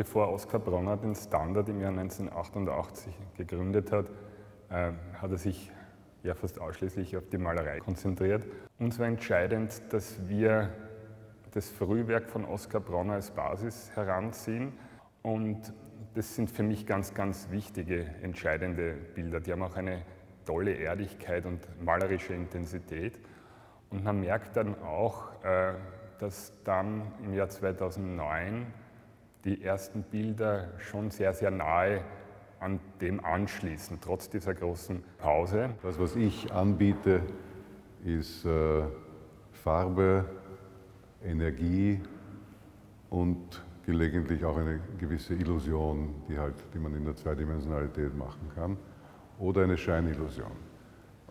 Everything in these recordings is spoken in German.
Bevor Oskar Bronner den Standard im Jahr 1988 gegründet hat, äh, hat er sich ja fast ausschließlich auf die Malerei konzentriert. Uns war entscheidend, dass wir das Frühwerk von Oskar Bronner als Basis heranziehen und das sind für mich ganz, ganz wichtige, entscheidende Bilder. Die haben auch eine tolle Erdigkeit und malerische Intensität. Und man merkt dann auch, äh, dass dann im Jahr 2009 die ersten Bilder schon sehr, sehr nahe an dem anschließen, trotz dieser großen Pause. Das, was ich anbiete, ist äh, Farbe, Energie und gelegentlich auch eine gewisse Illusion, die, halt, die man in der Zweidimensionalität machen kann, oder eine Scheinillusion.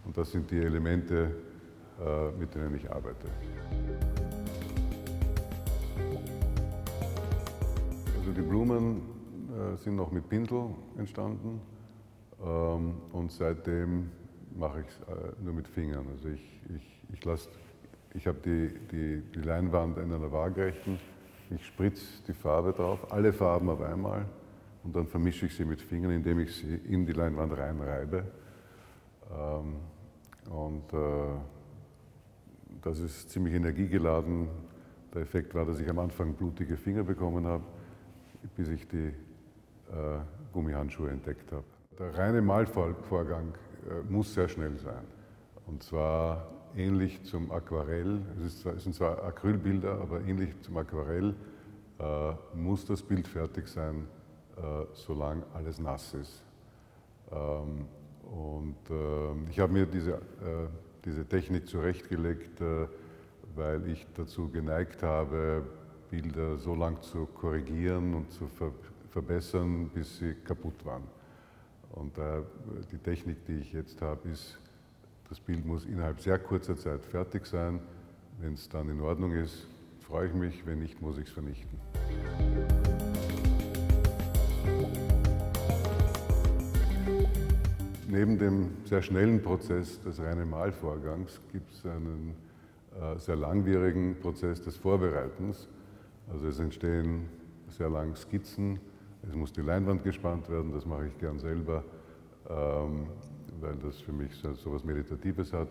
Und das sind die Elemente, äh, mit denen ich arbeite. Also die Blumen äh, sind noch mit Pinsel entstanden ähm, und seitdem mache ich es äh, nur mit Fingern. Also ich, ich, ich, ich habe die, die, die Leinwand in einer waagerechten ich spritze die Farbe drauf, alle Farben auf einmal und dann vermische ich sie mit Fingern, indem ich sie in die Leinwand reinreibe. Ähm, und äh, das ist ziemlich energiegeladen. Der Effekt war, dass ich am Anfang blutige Finger bekommen habe, bis ich die äh, Gummihandschuhe entdeckt habe. Der reine Malvorgang äh, muss sehr schnell sein. Und zwar ähnlich zum Aquarell. Es, zwar, es sind zwar Acrylbilder, aber ähnlich zum Aquarell äh, muss das Bild fertig sein, äh, solange alles nass ist. Ähm, und äh, ich habe mir diese, äh, diese Technik zurechtgelegt, äh, weil ich dazu geneigt habe, Bilder so lang zu korrigieren und zu ver verbessern, bis sie kaputt waren. Und äh, die Technik, die ich jetzt habe, ist, das Bild muss innerhalb sehr kurzer Zeit fertig sein. Wenn es dann in Ordnung ist, freue ich mich, wenn nicht, muss ich es vernichten. Neben dem sehr schnellen Prozess des reinen Malvorgangs gibt es einen äh, sehr langwierigen Prozess des Vorbereitens. Also es entstehen sehr lang Skizzen, es muss die Leinwand gespannt werden, das mache ich gern selber. Ähm, weil das für mich so etwas Meditatives hat.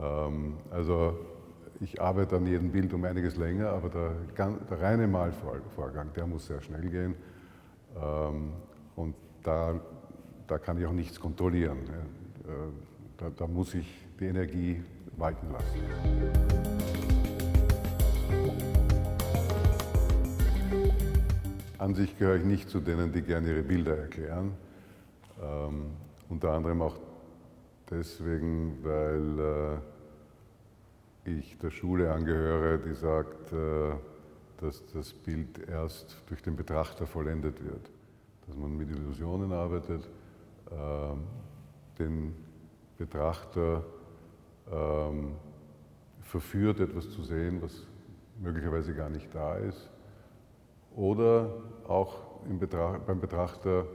Ähm, also ich arbeite an jedem Bild um einiges länger, aber der, der reine Malvorgang, der muss sehr schnell gehen. Ähm, und da, da kann ich auch nichts kontrollieren. Äh, da, da muss ich die Energie walten lassen. An sich gehöre ich nicht zu denen, die gerne ihre Bilder erklären. Ähm, unter anderem auch deswegen, weil äh, ich der Schule angehöre, die sagt, äh, dass das Bild erst durch den Betrachter vollendet wird. Dass man mit Illusionen arbeitet, äh, den Betrachter ähm, verführt, etwas zu sehen, was möglicherweise gar nicht da ist. Oder auch Betracht, beim Betrachter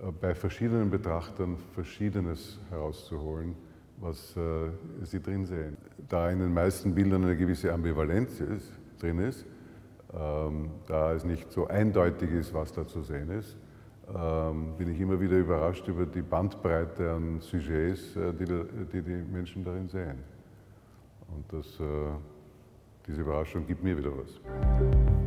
äh, bei verschiedenen Betrachtern Verschiedenes herauszuholen, was äh, sie drin sehen. Da in den meisten Bildern eine gewisse Ambivalenz ist, drin ist, ähm, da es nicht so eindeutig ist, was da zu sehen ist, ähm, bin ich immer wieder überrascht über die Bandbreite an Sujets, äh, die, die, Menschen darin sehen. Und das, diese Überraschung gibt mir wieder was.